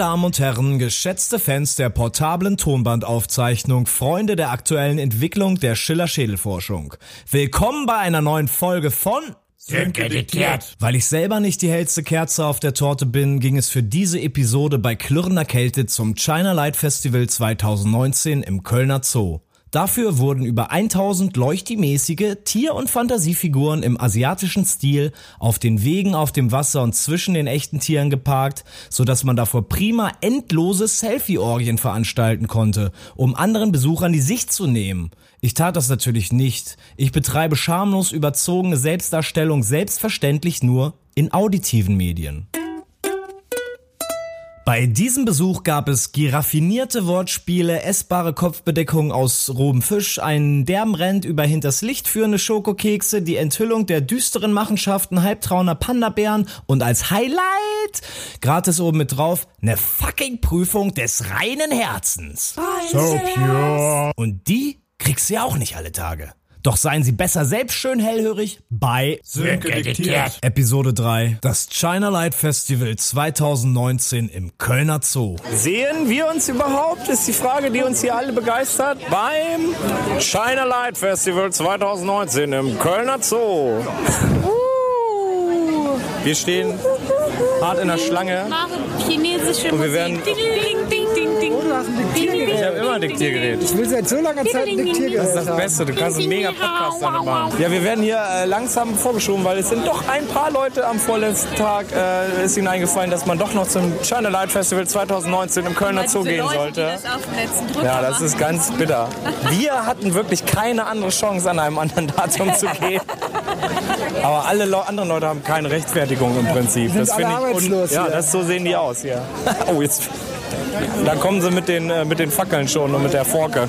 Damen und Herren, geschätzte Fans der portablen Tonbandaufzeichnung, Freunde der aktuellen Entwicklung der Schiller-Schädelforschung. Willkommen bei einer neuen Folge von Sönke diktiert. Weil ich selber nicht die hellste Kerze auf der Torte bin, ging es für diese Episode bei klirrender Kälte zum China Light Festival 2019 im Kölner Zoo. Dafür wurden über 1000 leuchtimäßige Tier- und Fantasiefiguren im asiatischen Stil auf den Wegen auf dem Wasser und zwischen den echten Tieren geparkt, so dass man davor prima endlose Selfie-Orgien veranstalten konnte, um anderen Besuchern die Sicht zu nehmen. Ich tat das natürlich nicht. Ich betreibe schamlos überzogene Selbstdarstellung selbstverständlich nur in auditiven Medien. Bei diesem Besuch gab es giraffinierte Wortspiele, essbare Kopfbedeckungen aus rohem Fisch, einen derben Rent über hinters Licht führende Schokokekse, die Enthüllung der düsteren Machenschaften halbtrauner Panda-Bären und als Highlight, gratis oben mit drauf, ne fucking Prüfung des reinen Herzens. So pure. Und die kriegst du ja auch nicht alle Tage. Doch seien Sie besser selbst schön hellhörig bei Sönke diktiert. Episode 3, das China Light Festival 2019 im Kölner Zoo. Sehen wir uns überhaupt, ist die Frage, die uns hier alle begeistert. Beim China Light Festival 2019 im Kölner Zoo. Wir stehen hart in der Schlange. machen chinesische Und wir Musik. werden- hast ein Diktiergerät. Ich habe immer ein Diktiergerät. Ich will seit so langer Zeit ein Diktiergerät Das ist das. Beste, du kannst einen mega Podcast damit machen. Ja, wir werden hier äh, langsam vorgeschoben, weil es sind doch ein paar Leute am vorletzten Tag, äh, ist ihnen eingefallen, dass man doch noch zum China Light Festival 2019 im Kölner Zoo gehen Leute, sollte. Das Ja, das ist ganz bitter. Wir hatten wirklich keine andere Chance, an einem anderen Datum zu gehen. Aber alle Le anderen Leute haben keine Rechtfertigung im Prinzip. Sind Das finde ich arbeitslos Ja, das so sehen die aus hier. Oh, jetzt. Da kommen sie mit den, äh, mit den Fackeln schon und mit der Forke.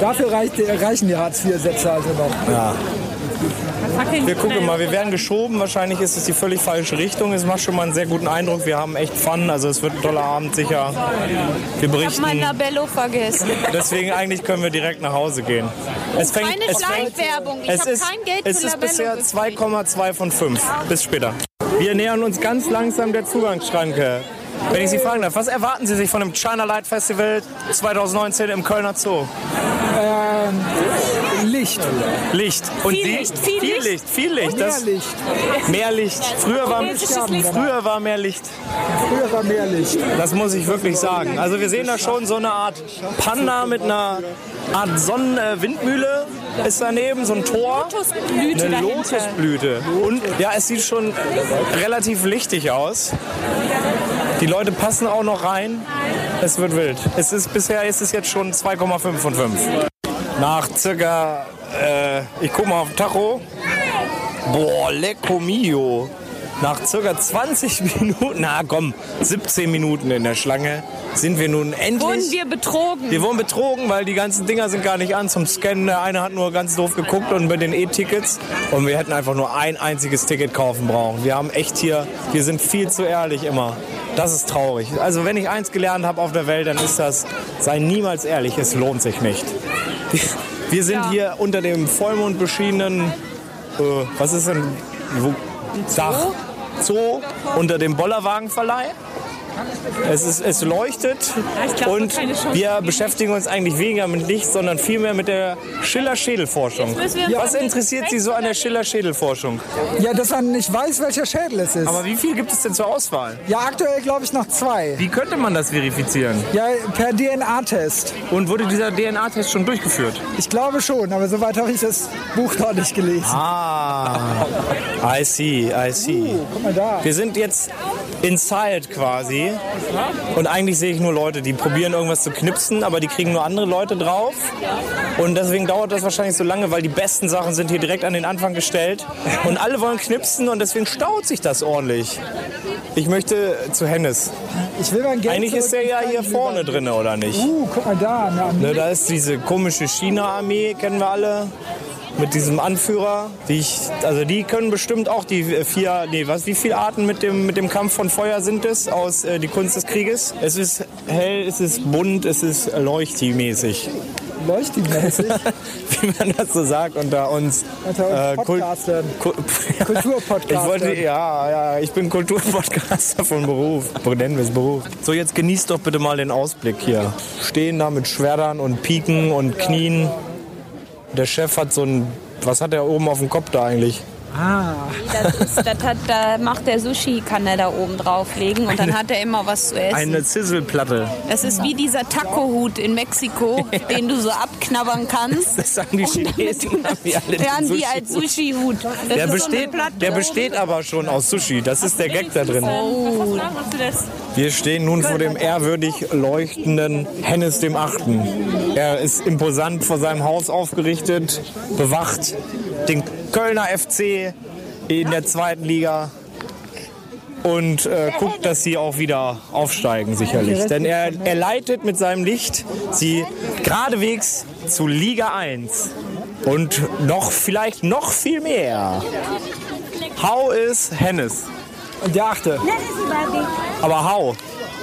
Dafür reicht, reichen die Hartz-IV-Sätze also noch. Wir gucken mal, wir werden geschoben. Wahrscheinlich ist es die völlig falsche Richtung. Es macht schon mal einen sehr guten Eindruck. Wir haben echt Fun. Also es wird ein toller Abend sicher. Wir Ich hab berichten. mein Labello vergessen. Deswegen eigentlich können wir direkt nach Hause gehen. Es fängt, Keine es fängt, Schleichwerbung. Ich es habe ist, kein Geld es für ist Labello bisher gekriegt. 2,2 von 5. Bis später. Wir nähern uns ganz langsam der Zugangsschranke. Wenn ich Sie fragen darf, was erwarten Sie sich von dem China Light Festival 2019 im Kölner Zoo? Licht. Licht. Und Viel Sie? Licht, viel viel Licht. Licht, viel Licht. Mehr Das, Licht. mehr Licht. Früher war, früher war mehr Licht. Früher war mehr Licht. Das muss ich wirklich sagen. Also wir sehen da schon so eine Art Panda mit einer Art Sonnenwindmühle ist daneben, so ein Tor. Lotusblüte Eine dahinter. Lotusblüte. Und ja, es sieht schon relativ lichtig aus. Die Leute passen auch noch rein. Es wird wild. Es ist, bisher ist es jetzt schon 2,5 von 5. Nach circa, äh, ich guck mal auf den Tacho. Boah, lecco mio. Nach circa 20 Minuten, na komm, 17 Minuten in der Schlange sind wir nun endlich. Wurden wir betrogen? Wir wurden betrogen, weil die ganzen Dinger sind gar nicht an zum Scannen. Der eine hat nur ganz doof geguckt und mit den E-Tickets. Und wir hätten einfach nur ein einziges Ticket kaufen brauchen. Wir haben echt hier, wir sind viel zu ehrlich immer. Das ist traurig. Also wenn ich eins gelernt habe auf der Welt, dann ist das, sei niemals ehrlich, es lohnt sich nicht. Wir sind Ja. hier unter dem Vollmond beschienenen, äh, was ist denn, wo, Dach, Zoo, unter dem Bollerwagenverleih. Es, ist, es leuchtet glaub, und wir beschäftigen uns eigentlich weniger mit Licht, sondern vielmehr mit der Schiller-Schädelforschung. Was interessiert Sie so an der Schiller-Schädelforschung? Ja, dass man nicht weiß, welcher Schädel es ist. Aber wie viel gibt es denn zur Auswahl? ja, aktuell glaube ich noch zwei. Wie könnte man das verifizieren? Ja, per DNA-Test. Und wurde dieser DNA-Test schon durchgeführt? Ich glaube schon, aber soweit habe ich das Buch noch nicht gelesen. Ah, I see, I see. Guck mal da. Wir sind jetzt inside quasi. Und eigentlich sehe ich nur Leute, die probieren irgendwas zu knipsen, aber die kriegen nur andere Leute drauf. Und deswegen dauert das wahrscheinlich so lange, weil die besten Sachen sind hier direkt an den Anfang gestellt. Und alle wollen knipsen und deswegen staut sich das ordentlich. Ich möchte zu Hennes. Ich will mein Geld Eigentlich ist der ja hier vorne drin, oder nicht? Uh, guck mal da. Armee. Ne, da ist diese komische China-Armee, kennen wir alle. Mit diesem Anführer. Die ich, also die können bestimmt auch die vier, nee, was, wie viele Arten mit dem, mit dem Kampf von Feuer sind es aus äh, Die Kunst des Krieges? Es ist hell, es ist bunt, es ist leuchti-mäßig. Leuchti-mäßig wie man das so sagt unter uns. unter Äh, uns Kult- Podcastern. Ku- Kulturpodcaster. Ich wollte, ja, ja, ich bin Kulturpodcaster von Beruf. Nennen wir es Beruf. So, jetzt genießt doch bitte mal den Ausblick hier. Stehen da mit Schwertern und Piken und Knien. Der Chef hat so ein, was hat er oben auf dem Kopf da eigentlich? Das ist, das hat, da macht der Sushi, kann er da oben drauflegen und dann hat er immer was zu essen. Eine Sizzleplatte. Das ist wie dieser Taco-Hut in Mexiko, den du so abknabbern kannst. Das sagen die Chinesen. haben die als Sushi-Hut. Das Der so eine der besteht aber schon aus Sushi. Das ist der Gag da drin. Oh, Wir stehen nun vor dem ehrwürdig leuchtenden Hennes dem Achten. Er ist imposant vor seinem Haus aufgerichtet, bewacht den Kölner FC in der zweiten Liga und äh, guckt, dass sie auch wieder aufsteigen sicherlich. Denn er, er leitet mit seinem Licht sie geradewegs zu Liga 1 und noch vielleicht noch viel mehr. How is Hennes? Und der achte. Aber how?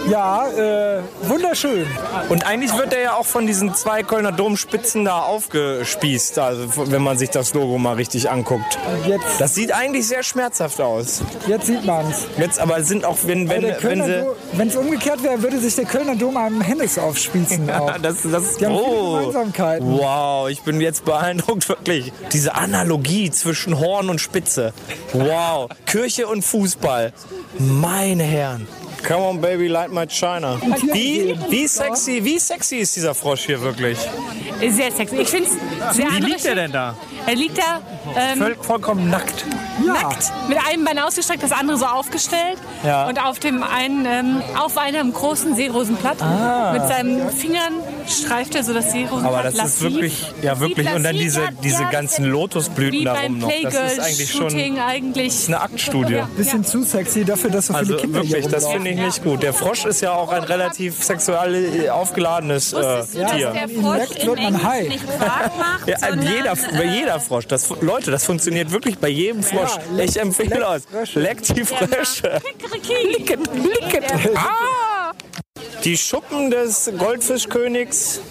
Ja, äh, wunderschön. Und eigentlich wird er ja auch von diesen zwei Kölner Domspitzen da aufgespießt, also wenn man sich das Logo mal richtig anguckt. Jetzt, Das sieht eigentlich sehr schmerzhaft aus. jetzt sieht man's. Jetzt aber sind auch, wenn, wenn, wenn sie. Wenn es umgekehrt wäre, würde sich der Kölner Dom einem Hennes aufspießen. Auch. Das, das, Die haben oh, Gemeinsamkeiten. wow, ich bin jetzt beeindruckt, wirklich. Diese Analogie zwischen Horn und Spitze. Wow, Kirche und Fußball. Meine Herren. Come on, baby, light my China. Wie, wie sexy, wie sexy ist dieser Frosch hier wirklich? Sehr sexy. Ich finde es sehr Wie liegt er denn da? Er liegt da ähm, Voll, vollkommen nackt. nackt, mit einem Bein ausgestreckt, das andere so aufgestellt. Ja. Und auf dem einen, ähm, auf einem großen Seerosenblatt. Mit seinen Fingern streift er so das. Ah. Aber das ist wirklich, ja wirklich. Und dann diese, ja, diese ja, ganzen Lotusblüten darum noch. Das ist eigentlich schon eigentlich. eine Aktstudie. Bisschen zu sexy dafür, dass so viele Also Kinder wirklich, hier das finde ich nicht gut. Der Frosch ist ja auch ein relativ sexuell äh, aufgeladenes äh, Tier. der ihn Frosch leckt, wird man high. nicht macht, Ja, sondern, jeder, bei äh, jeder Frosch. Das, Leute, das funktioniert wirklich bei jedem Frosch. ich empfehle leck euch, Frösche. leckt die Frösche. Ah! Die Schuppen des Goldfischkönigs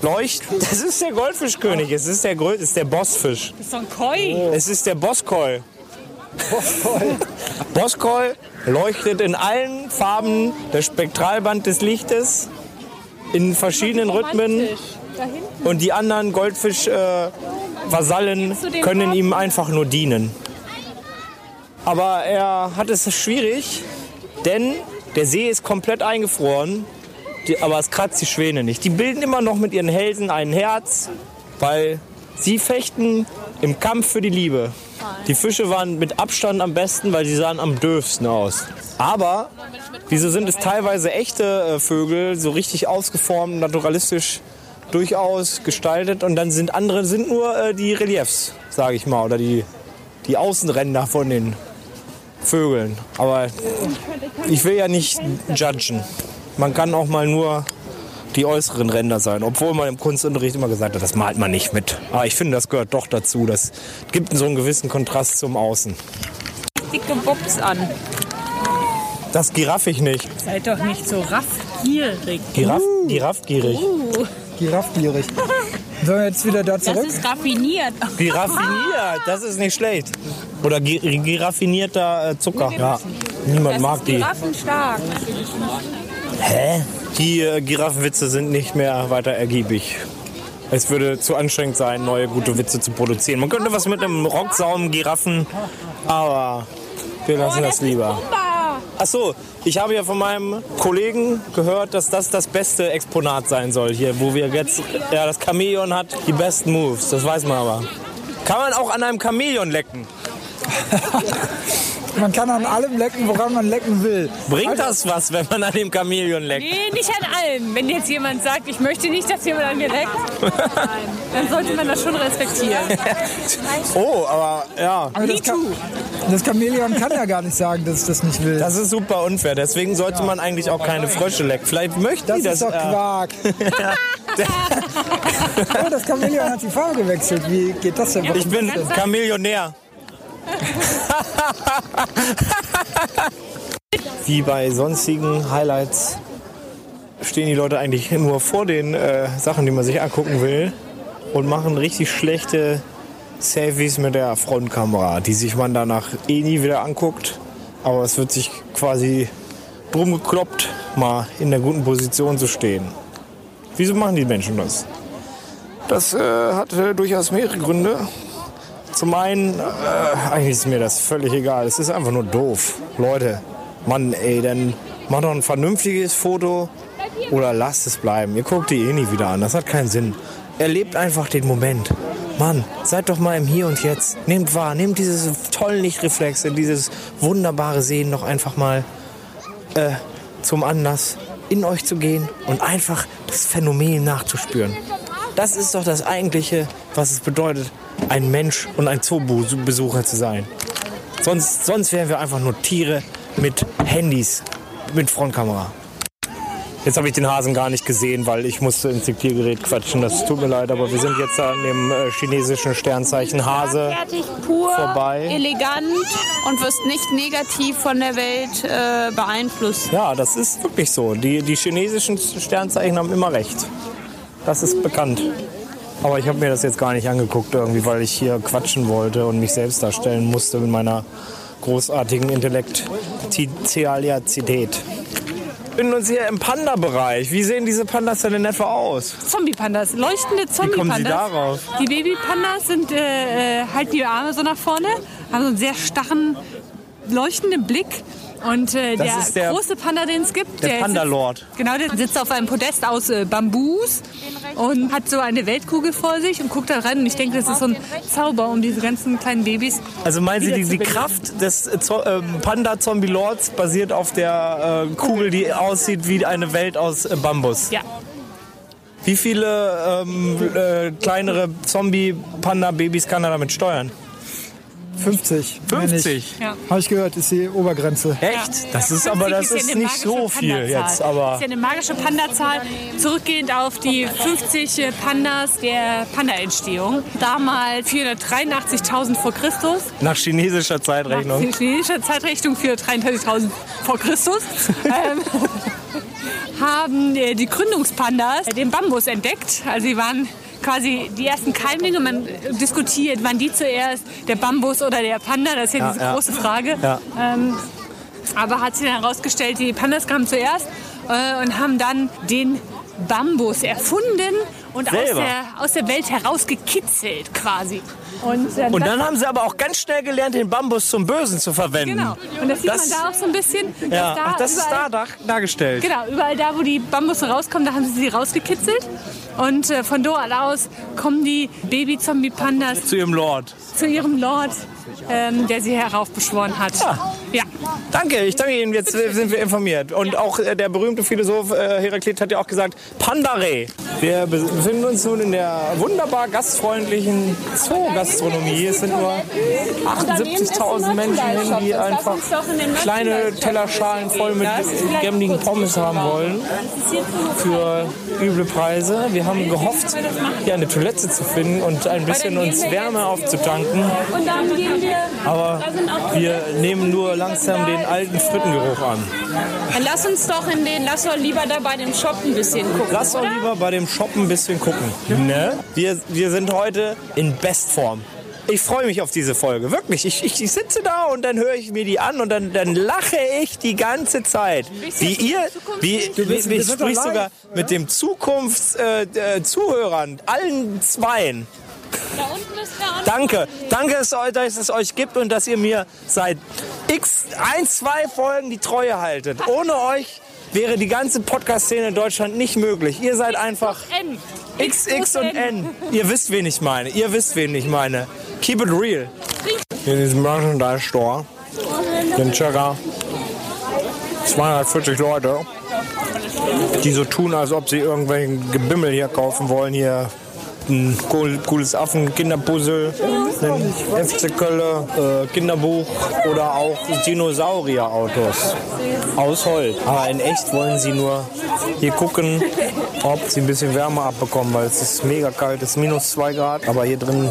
leuchten. Das ist der Goldfischkönig. Es ist der, Grö ist der Bossfisch. Das ist so ein Koi. Es ist der Boskoi. Boskoi leuchtet in allen Farben das Spektralband des Lichtes in verschiedenen Rhythmen und die anderen Goldfisch-Vasallen können ihm einfach nur dienen. Aber er hat es schwierig, denn der See ist komplett eingefroren, die, aber es kratzt die Schwäne nicht. Die bilden immer noch mit ihren Hälsen ein Herz, weil sie fechten im Kampf für die Liebe. Die Fische waren mit Abstand am besten, weil sie sahen am dürfsten aus. Aber wieso sind es teilweise echte äh, Vögel, so richtig ausgeformt, naturalistisch durchaus gestaltet und dann sind andere sind nur äh, die Reliefs, sage ich mal, oder die, die Außenränder von den Vögeln. Aber ich will ja nicht judgen. Man kann auch mal nur die äußeren Ränder sein, obwohl man im Kunstunterricht immer gesagt hat, das malt man nicht mit. Aber ich finde, das gehört doch dazu. Das gibt so einen gewissen Kontrast zum Außen. dicke Bobs an. Das giraff ich nicht. Seid doch nicht so raffgierig. Giraff, giraffgierig. Giraffgierig. Sollen wir jetzt wieder da Das zurück? ist raffiniert. Giraffiniert, das ist nicht schlecht. Oder gi giraffinierter äh, Zucker. Ja, niemand Das mag ist die. giraffenstark. Hä? Die äh, Giraffenwitze sind nicht mehr weiter ergiebig. Es würde zu anstrengend sein, neue gute Witze zu produzieren. Man könnte was mit einem Rocksaum, Giraffen, aber wir lassen das lieber. Ach so, ich habe ja von meinem Kollegen gehört, dass das das beste Exponat sein soll hier, wo wir jetzt, ja, das Chamäleon hat die besten Moves, das weiß man aber. Kann man auch an einem Chamäleon lecken? Man kann an allem lecken, woran man lecken will. Bringt das was, wenn man an dem Chamäleon leckt? Nee, nicht an allem. Wenn jetzt jemand sagt, ich möchte nicht, dass jemand an mir leckt, dann sollte man das schon respektieren. Oh, aber ja, Aber das, das Chamäleon kann ja gar nicht sagen, dass es das nicht will. das ist super unfair. Deswegen sollte man eigentlich auch keine Frösche lecken. Vielleicht möchten Das die das. ist doch äh, Quark. oh, das Chamäleon hat die Farbe gewechselt. Wie geht das denn? ich bin Chameleonär. Wie bei sonstigen Highlights stehen die Leute eigentlich nur vor den äh, Sachen, die man sich angucken will und machen richtig schlechte Selfies mit der Frontkamera, die sich man danach eh nie wieder anguckt. Aber es wird sich quasi drum gekloppt, mal in der guten Position zu stehen. Wieso machen die Menschen das? Das äh, hat äh, durchaus mehrere Gründe. Zum einen, äh, eigentlich ist mir das völlig egal. Es ist einfach nur doof. Leute, Mann, ey, dann mach doch ein vernünftiges Foto oder lasst es bleiben. Ihr guckt die eh nie wieder an. Das hat keinen Sinn. Erlebt einfach den Moment. Mann, seid doch mal im Hier und Jetzt. Nehmt wahr, nehmt diese tollen Lichtreflexe, dieses wunderbare Sehen noch einfach mal äh, zum Anlass, in euch zu gehen und einfach das Phänomen nachzuspüren. Das ist doch das Eigentliche, was es bedeutet, ein Mensch und ein Zoobesucher zu sein. Sonst, sonst wären wir einfach nur Tiere mit Handys, mit Frontkamera. Jetzt habe ich den Hasen gar nicht gesehen, weil ich musste ins Diktiergerät quatschen. Das tut mir leid, aber wir sind jetzt an dem äh, chinesischen Sternzeichen Hase. Fertig, pur, Vorbei. elegant und wirst nicht negativ von der Welt äh, beeinflusst. Ja, das ist wirklich so. Die, die chinesischen Sternzeichen haben immer recht. Das ist bekannt. Aber ich habe mir das jetzt gar nicht angeguckt irgendwie, weil ich hier quatschen wollte und mich selbst darstellen musste mit meiner großartigen Intellektualität. Wir befinden uns hier im Panda-Bereich. Wie sehen diese Pandas denn in etwa aus? Zombie-Pandas, leuchtende Wie kommen Zombie-Pandas. Sie darauf? Die Baby-Pandas sind, äh, halten die Arme so nach vorne, haben so einen sehr starren, leuchtenden Blick. Und äh, der, der- große Panda, den es gibt, der sitzt- Panda-Lord. Genau, der sitzt auf einem Podest aus äh, Bambus und hat so eine Weltkugel vor sich und guckt da rein. Und ich denke, das ist so ein Zauber, um diese ganzen kleinen Babys. Also meinen Sie, die, die. Kraft des äh, Zo- äh, Panda-Zombie-Lords basiert auf der äh, Kugel, die aussieht wie eine Welt aus äh, Bambus? Ja, Wie viele ähm, äh, kleinere Zombie-Panda-Babys kann er damit steuern? 50. 50? ja. Habe ich gehört, ist die Obergrenze. Echt? Das ist aber 50 das ja ist eine nicht so viel Panda-Zahl. jetzt, aber Das ist ja eine magische Panda-Zahl, zurückgehend auf die 50 Pandas der Panda-Entstehung. Damals 483.000 vor Christus. nach chinesischer Nach Zeitrechnung. chinesischer Zeitrechnung 433.000 vor Christus. ähm, haben äh, die Gründungspandas den Bambus entdeckt. Also sie waren quasi die ersten Keimlinge. Man diskutiert, wann die zuerst, der Bambus oder der Panda. Das ist ja, Ja, diese ja. große Frage. Ja. Ähm, aber hat sich dann herausgestellt, die Pandas kamen zuerst äh, und haben dann den Bambus erfunden und aus der, aus der Welt herausgekitzelt quasi. Und, äh, Und dann haben sie aber auch ganz schnell gelernt, den Bambus zum Bösen zu verwenden. Genau. Und das sieht Das- man da auch so ein bisschen. Ja, da ach, das ist da überall- dar- dargestellt. Genau, überall da, wo die Bambusse rauskommen, da haben sie sie rausgekitzelt. Und äh, von dort aus kommen die Baby-Zombie-Pandas Zu ihrem Lord. zu ihrem Lord, ähm, der sie heraufbeschworen hat. Ja. Danke, ich danke Ihnen. Jetzt sind wir informiert. Und auch äh, der berühmte Philosoph äh, Heraklit hat ja auch gesagt, Pandare. Wir be- befinden uns nun in der wunderbar gastfreundlichen Zoo-Gastronomie. Es sind nur 78.000 Menschen, hin, die einfach kleine Tellerschalen voll mit gämmigen Pommes haben wollen. Für üble Preise. Wir haben gehofft, hier eine Toilette zu finden und ein bisschen uns Wärme aufzutanken. Aber wir nehmen nur langsam den alten Frittengeruch an. Dann lass uns doch in den, lass doch lieber da bei dem Shop ein bisschen gucken. Lass doch oder? lieber bei dem Shop ein bisschen gucken. Ne? Wir, wir sind heute in Bestform. Ich freue mich auf diese Folge, wirklich. Ich, ich, ich sitze da und dann höre ich mir die an und dann, dann lache ich die ganze Zeit. Wie ihr, wie, wie, bist- ich sprich sogar mit dem Zukunftszuhörern, äh, Zuhörern, allen Zweien. Da unten ist der Danke, danke, dass es euch- dass es euch gibt und dass ihr mir seit x, ein, zwei Folgen die Treue haltet. Ohne euch wäre die ganze Podcast-Szene in Deutschland nicht möglich. Ihr seid einfach N. XX und N. Ihr wisst, wen ich meine. Ihr wisst, wen ich meine. Keep it real. In diesem Merchandise Store sind circa 240 Leute, die so tun, als ob sie irgendwelchen Gebimmel hier kaufen wollen. Hier ein cool- cooles Affen-Kinderpuzzle, ein FC Kölle, äh, Kinderbuch oder auch Dinosaurierautos aus Holz. Aber in echt wollen sie nur hier gucken, ob sie ein bisschen Wärme abbekommen, weil es ist mega kalt, es ist minus 2 Grad, aber hier drin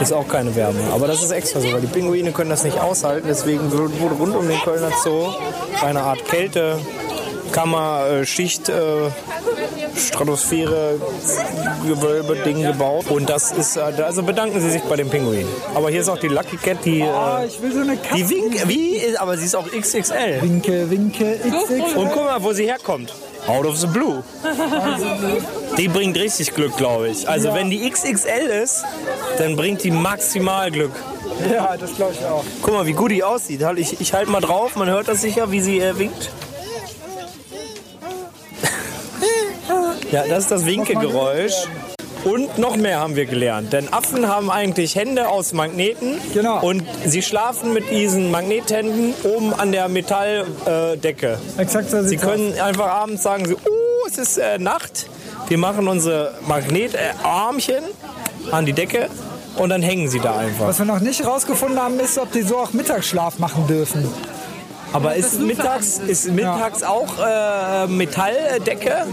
ist auch keine Wärme. Aber das ist extra so, weil die Pinguine können das nicht aushalten, deswegen wurde rund um den Kölner Zoo eine Art Kälte Kammer, äh, Schicht, äh, Stratosphäre, Gewölbe, Ding gebaut. Und das ist, äh, also bedanken Sie sich bei dem Pinguin. Aber hier ist auch die Lucky Cat, die, äh, ich will so eine Katze. die winkt, wie, ist- aber sie ist auch XXL. Winke, winke, XX. Und guck mal, wo sie herkommt. Out of the blue. Die bringt richtig Glück, glaube ich. Also wenn die XXL ist, dann bringt die maximal Glück. Ja, das glaube ich auch. Guck mal, wie gut die aussieht. Halt, Ich, ich halte mal drauf, man hört das sicher, wie sie äh, winkt. Ja, das ist das Winkegeräusch. Und noch mehr haben wir gelernt. Denn Affen haben eigentlich Hände aus Magneten. Genau. Und sie schlafen mit diesen Magnethänden oben an der Metalldecke. Äh. Exakt so Sie sieht's aus. können einfach abends sagen, so, oh, es ist äh, Nacht. Wir machen unsere Magnetarmchen an die Decke und dann hängen sie da einfach. Was wir noch nicht rausgefunden haben, ist, ob die so auch Mittagsschlaf machen dürfen. Aber ist mittags, ist mittags auch äh, Metalldecke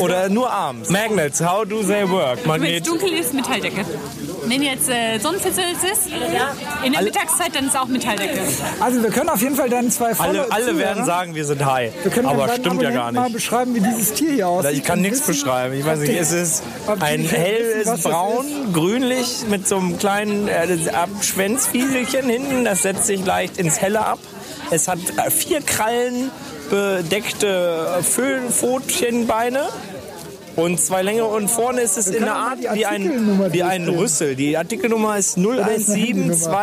oder nur abends? Magnets, how do they work? Wenn es dunkel ist, Metalldecke. Wenn jetzt äh, Sonnenfinsternis ist, in der Mittagszeit, dann ist auch Metalldecke. Also wir können auf jeden Fall dann zwei volle Alle, alle werden sagen, wir sind high. wir können Aber stimmt ja gar Abonnenten mal nicht. beschreiben, wie dieses Tier hier aussieht. Ich kann nichts beschreiben. Ich weiß nicht, ob es ist ein helles Braun, grünlich mit so einem kleinen äh, Schwänzfieselchen hinten. Das setzt sich leicht ins Helle ab. Es hat vier Krallen bedeckte Föhnpfotchenbeine. Und zwei längere und vorne ist es in der mal Art wie ein, wie ein? Rüssel. Die Artikelnummer ist ist eine Handynummer?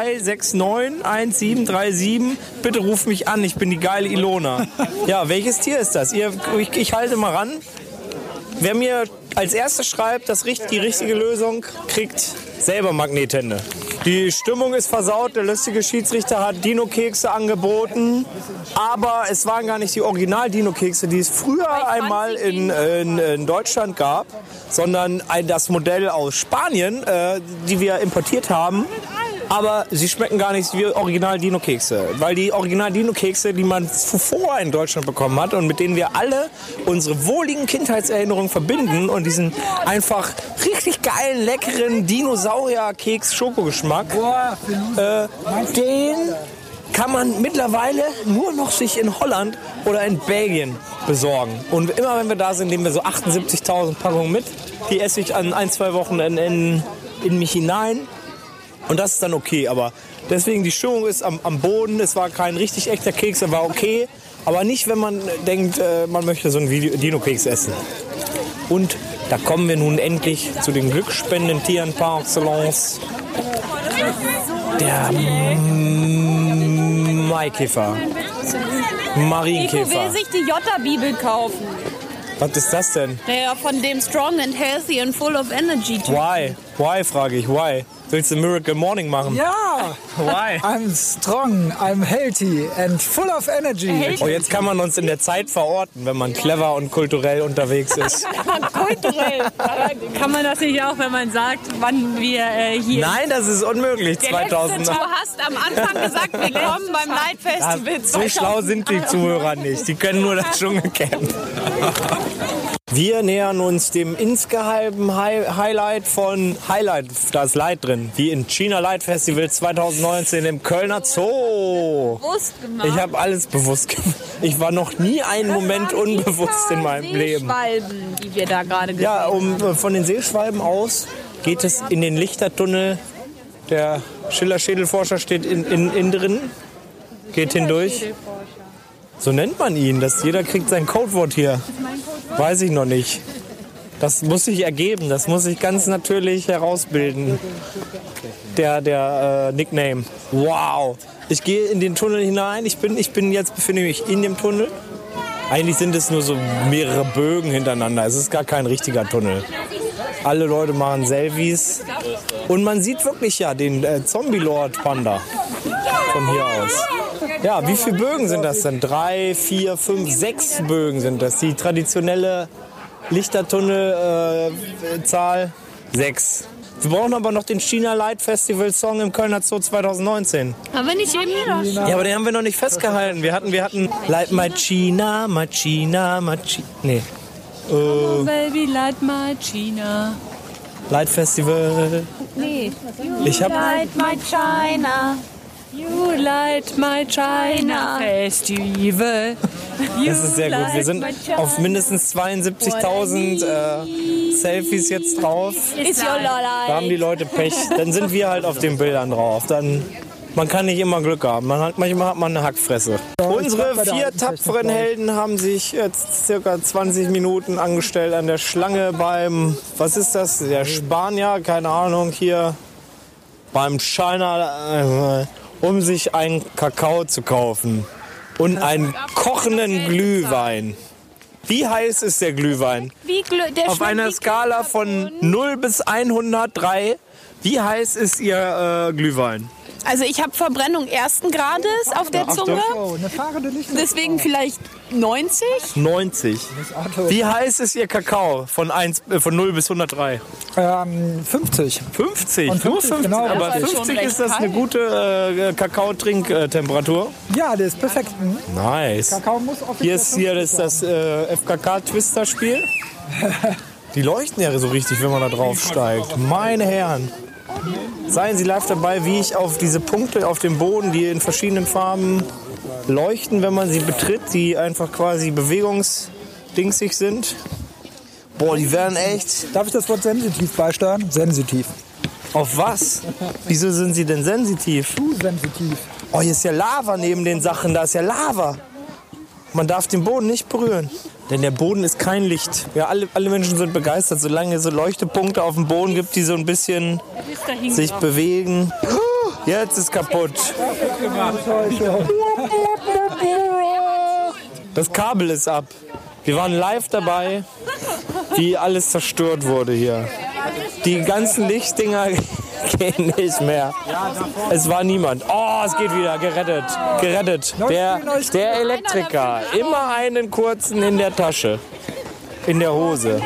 0172691737. Bitte ruf mich an, ich bin die geile Ilona. Ja, welches Tier ist das? Ihr, ich, ich halte mal ran. Wer mir als erstes schreibt, das, die richtige Lösung, kriegt selber Magnethände. Die Stimmung ist versaut. Der lustige Schiedsrichter hat Dino-Kekse angeboten. Aber es waren gar nicht die Original-Dino-Kekse, die es früher einmal in, in, in Deutschland gab, sondern ein, das Modell aus Spanien, äh, die wir importiert haben. Aber sie schmecken gar nicht wie Original-Dino-Kekse. Weil die Original-Dino-Kekse, die man zuvor in Deutschland bekommen hat und mit denen wir alle unsere wohligen Kindheitserinnerungen verbinden und diesen einfach richtig geilen, leckeren Dinosaurier-Keks-Schokogeschmack, Boah, äh, den kann man mittlerweile nur noch sich in Holland oder in Belgien besorgen. Und immer wenn wir da sind, nehmen wir so 78.000 Packungen mit. Die esse ich an ein, zwei Wochen in, in, in mich hinein. Und das ist dann okay, aber deswegen die Stimmung ist am, am Boden. Es war kein richtig echter Keks, er war okay. Aber nicht, wenn man denkt, äh, man möchte so einen Dino-Keks essen. Und da kommen wir nun endlich zu den glücksspendenden Tieren par excellence. Der mm, Maikäfer. Nico will Marienkäfer. sich die Jota-Bibel kaufen. Was ist das denn? Der von dem Strong and Healthy and Full of Energy. Why? Why, frage ich. Why? Willst du Miracle Morning machen? Ja, Why? I'm strong, I'm healthy and full of energy. Oh, jetzt kann man uns in der Zeit verorten, wenn man clever und kulturell unterwegs ist. Kulturell. Kann man das nicht auch, wenn man sagt, wann wir äh, hier... Nein, das ist unmöglich. Der letzte 2000. Du hast am Anfang gesagt, willkommen beim Light Festival So schlau sind die Zuhörer nicht. Die können nur das Dschungelcamp. Wir nähern uns dem insgeheimen Hi Highlight von Highlight, da ist Light drin, wie in China Light Festival 2019 im Kölner Zoo. bewusst gemacht. Ich habe alles bewusst gemacht. Ich war noch nie einen Moment unbewusst in meinem Leben. Seeschwalben, die wir da gerade gesehen Ja, haben. um, von den Seeschwalben aus geht es in den Lichtertunnel. Der Schiller-Schädelforscher steht in, in, in drin, geht hindurch. So nennt man ihn. Das, jeder kriegt sein Codewort hier. Weiß ich noch nicht. Das muss sich ergeben. Das muss sich ganz natürlich herausbilden. Der, der äh, Nickname. Wow. Ich gehe in den Tunnel hinein. Ich bin, ich bin jetzt befinde mich in dem Tunnel. Eigentlich sind es nur so mehrere Bögen hintereinander. Es ist gar kein richtiger Tunnel. Alle Leute machen Selfies. Und man sieht wirklich ja den äh, Zombie-Lord-Panda von hier aus. Ja, wie viele Bögen sind das denn? Drei, vier, fünf, sechs Bögen sind das. Die traditionelle Lichtertunnel-Zahl sechs. Wir brauchen aber noch den China Light Festival Song im Kölner Zoo 2019. Haben wir nicht eben? Ja, aber den haben wir noch nicht festgehalten. Wir hatten, wir hatten Light My China, My China, My China. Nee. Oh, Baby, light my China. Light Festival. Nee. Ich hab, Light my China. You light my China Festival. Das ist sehr gut. Wir sind auf mindestens 72.000 äh, Selfies jetzt drauf. Is your Da haben die. Leute Pech. Dann sind wir halt auf den Bildern drauf. Dann, man kann nicht immer Glück haben. Man hat, manchmal hat man eine Hackfresse. Unsere vier tapferen. Helden haben sich jetzt circa 20 Minuten angestellt an der Schlange beim, was ist das? Der Spanier, keine Ahnung, hier beim China, äh, um sich einen Kakao zu kaufen und einen kochenden Glühwein. Wie heiß ist der Glühwein? Wie glü- der Auf einer Skala von 0 bis 103, wie heiß ist Ihr äh, Glühwein? Also ich habe Verbrennung ersten Grades auf der Zunge. Oh. Deswegen vielleicht 90. 90. Auto. Wie heiß ist Ihr Kakao von, 1, äh, von 0 bis 103? Ähm, 50. 50. Und Nur 50, 50. genau, Aber richtig. 50 ist das eine gute äh, Kakao-Trinktemperatur. Ja, der ist perfekt. Mhm. Nice. Kakao muss Hier ist hier das, das äh, FKK-Twister-Spiel. Die leuchten ja so richtig, wenn man da drauf steigt. Meine Herren. Seien Sie live dabei, wie ich auf diese Punkte auf dem Boden, die in verschiedenen Farben leuchten, wenn man sie betritt, die einfach quasi bewegungsdingsig sind. Boah, die werden echt. Darf ich das Wort sensitiv beisteuern? Sensitiv. Auf was? Wieso sind sie denn sensitiv? Du sensitiv. Oh, hier ist ja Lava neben den Sachen, da ist ja Lava. Man darf den Boden nicht berühren. Denn der Boden ist kein Licht. Ja, alle, alle Menschen sind begeistert, solange es so Leuchtepunkte auf dem Boden gibt, die so ein bisschen sich bewegen. Jetzt ist kaputt. Das Kabel ist ab. Wir waren live dabei, wie alles zerstört wurde hier. Die ganzen Lichtdinger gehen nicht mehr. Es war niemand. Oh, es geht wieder. Gerettet. Gerettet. Der, der Elektriker. Immer einen kurzen in der Tasche. In der Hose.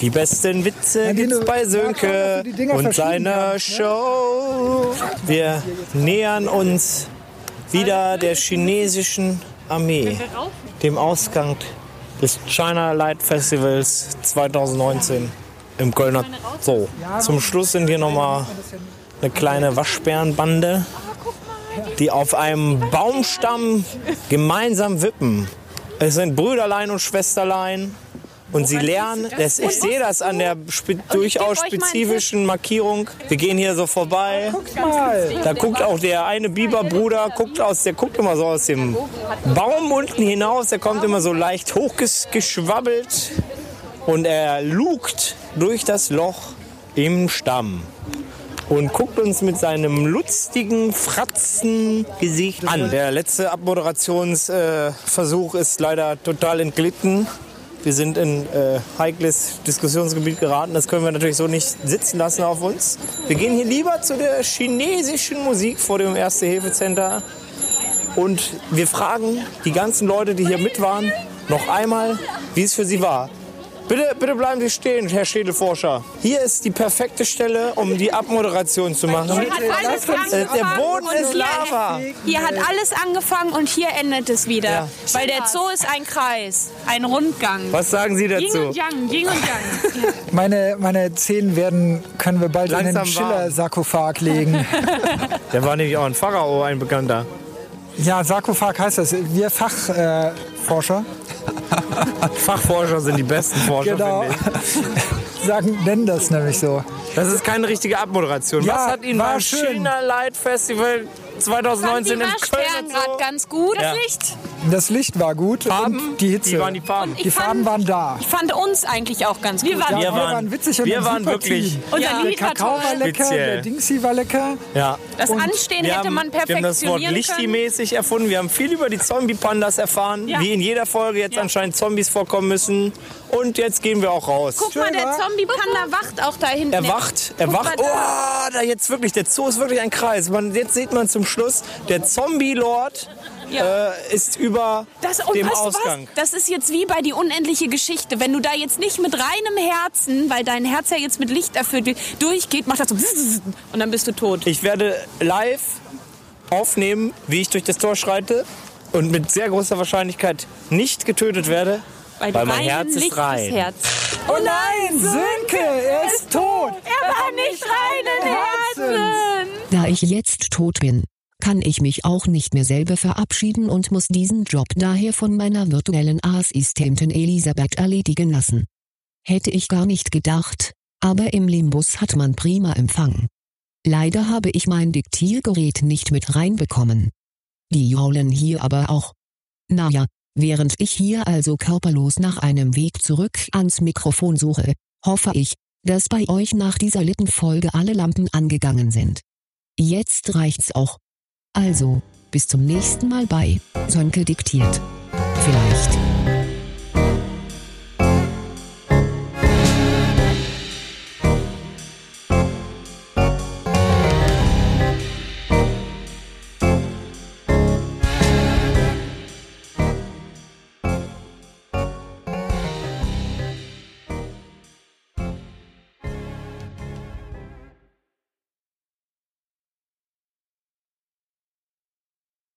Die besten Witze Ja, gibt's bei Sönke und seiner ne? Show. Wir nähern uns wieder der chinesischen Armee, dem Ausgang des China Light Festivals 2019 im Kölner Zoo. Zum Schluss sind hier nochmal eine kleine Waschbärenbande, die auf einem Baumstamm gemeinsam wippen. Es sind Brüderlein und Schwesterlein. Und sie lernen, das, ich sehe das an der spe durchaus spezifischen Markierung. Wir gehen hier so vorbei. Mal. Da guckt auch der eine Biberbruder, guckt aus, der guckt immer so aus dem Baum unten hinaus. Der kommt immer so leicht hochgeschwabbelt und er lugt durch das Loch im Stamm und guckt uns mit seinem lustigen Fratzengesicht an. Der letzte Abmoderationsversuch äh, ist leider total entglitten. Wir sind in äh, heikles Diskussionsgebiet geraten. Das können wir natürlich so nicht sitzen lassen auf uns. Wir gehen hier lieber zu der chinesischen Musik vor dem Erste-Hilfe-Center. Und wir fragen die ganzen Leute, die hier mit waren, noch einmal, wie es für sie war. Bitte, bitte bleiben Sie stehen, Herr Schädelforscher. Hier ist die perfekte Stelle, um die Abmoderation zu machen. Hier hat alles Äh, Der Boden ist Lava. Hier hat alles angefangen und hier endet es wieder. Ja. Weil der Zoo ist ein Kreis. Ein Rundgang. Was sagen Sie Yin dazu? und Yang, Yin und Yang. Meine, meine Zehen werden, können wir bald in den Langsam. Schiller-Sarkophag legen. Der war nämlich auch ein Pharao, ein Bekannter. ja, Sarkophag heißt das. Wir Fachforscher. Äh, Fachforscher sind die besten Forscher, genau. finde ich. Sagen, nennen das nämlich so. Das ist keine richtige Abmoderation. Ja, Was hat Ihnen war beim schön. China Light Festival Die 2019 im Kölner Waschbären gerade ganz gut. Ja. Licht. Das Licht war gut Farben? und die Hitze. Wie waren die Farben? Die Farben fand- waren da. Ich fand uns eigentlich auch ganz gut. Ja, Wir wir waren- waren witzig und wir waren wirklich- Team. Unser Ja. Der Lied war Kakao war lecker, Speziell. der Dingsy war lecker. Ja. Das Anstehen Wir hätte haben, man wir haben das Wort perfektionieren. Lichti-mäßig erfunden. Wir haben viel über die Zombie-Pandas erfahren, Ja. wie in jeder Folge jetzt anscheinend Zombies vorkommen müssen. Und jetzt gehen wir auch raus. Guck mal, der Schön? Zombie-Panda wacht auch da hinten. Er wacht, er Guck wacht. Oh, da jetzt wirklich, der Zoo ist wirklich ein Kreis. Man, jetzt sieht man zum Schluss, der Zombie-Lord Ja. äh, ist über Das, und dem weißt Ausgang. Was? Das ist jetzt wie bei die unendliche Geschichte. Wenn du da jetzt nicht mit reinem Herzen, weil dein Herz ja jetzt mit Licht erfüllt wird, durchgeht, macht das so und dann bist du tot. Ich werde live aufnehmen, wie ich durch das Tor schreite und mit sehr großer Wahrscheinlichkeit nicht getötet werde, weil, du mein rein Herz ist rein. Herz. Oh nein, Sönke, er ist tot. Er war nicht reinen Herzens. Da ich jetzt tot bin, kann ich mich auch nicht mehr selber verabschieden und muss diesen Job daher von meiner virtuellen Assistentin Elisabeth erledigen lassen. Hätte ich gar nicht gedacht, aber im Limbus hat man prima Empfang. Leider habe ich mein Diktiergerät nicht mit reinbekommen. Die jaulen hier aber auch. Naja, während ich hier also körperlos nach einem Weg zurück ans Mikrofon suche, hoffe ich, dass bei euch nach dieser Littenfolge alle Lampen angegangen sind. Jetzt reicht's auch. Also, bis zum nächsten Mal bei Sönke diktiert. Vielleicht.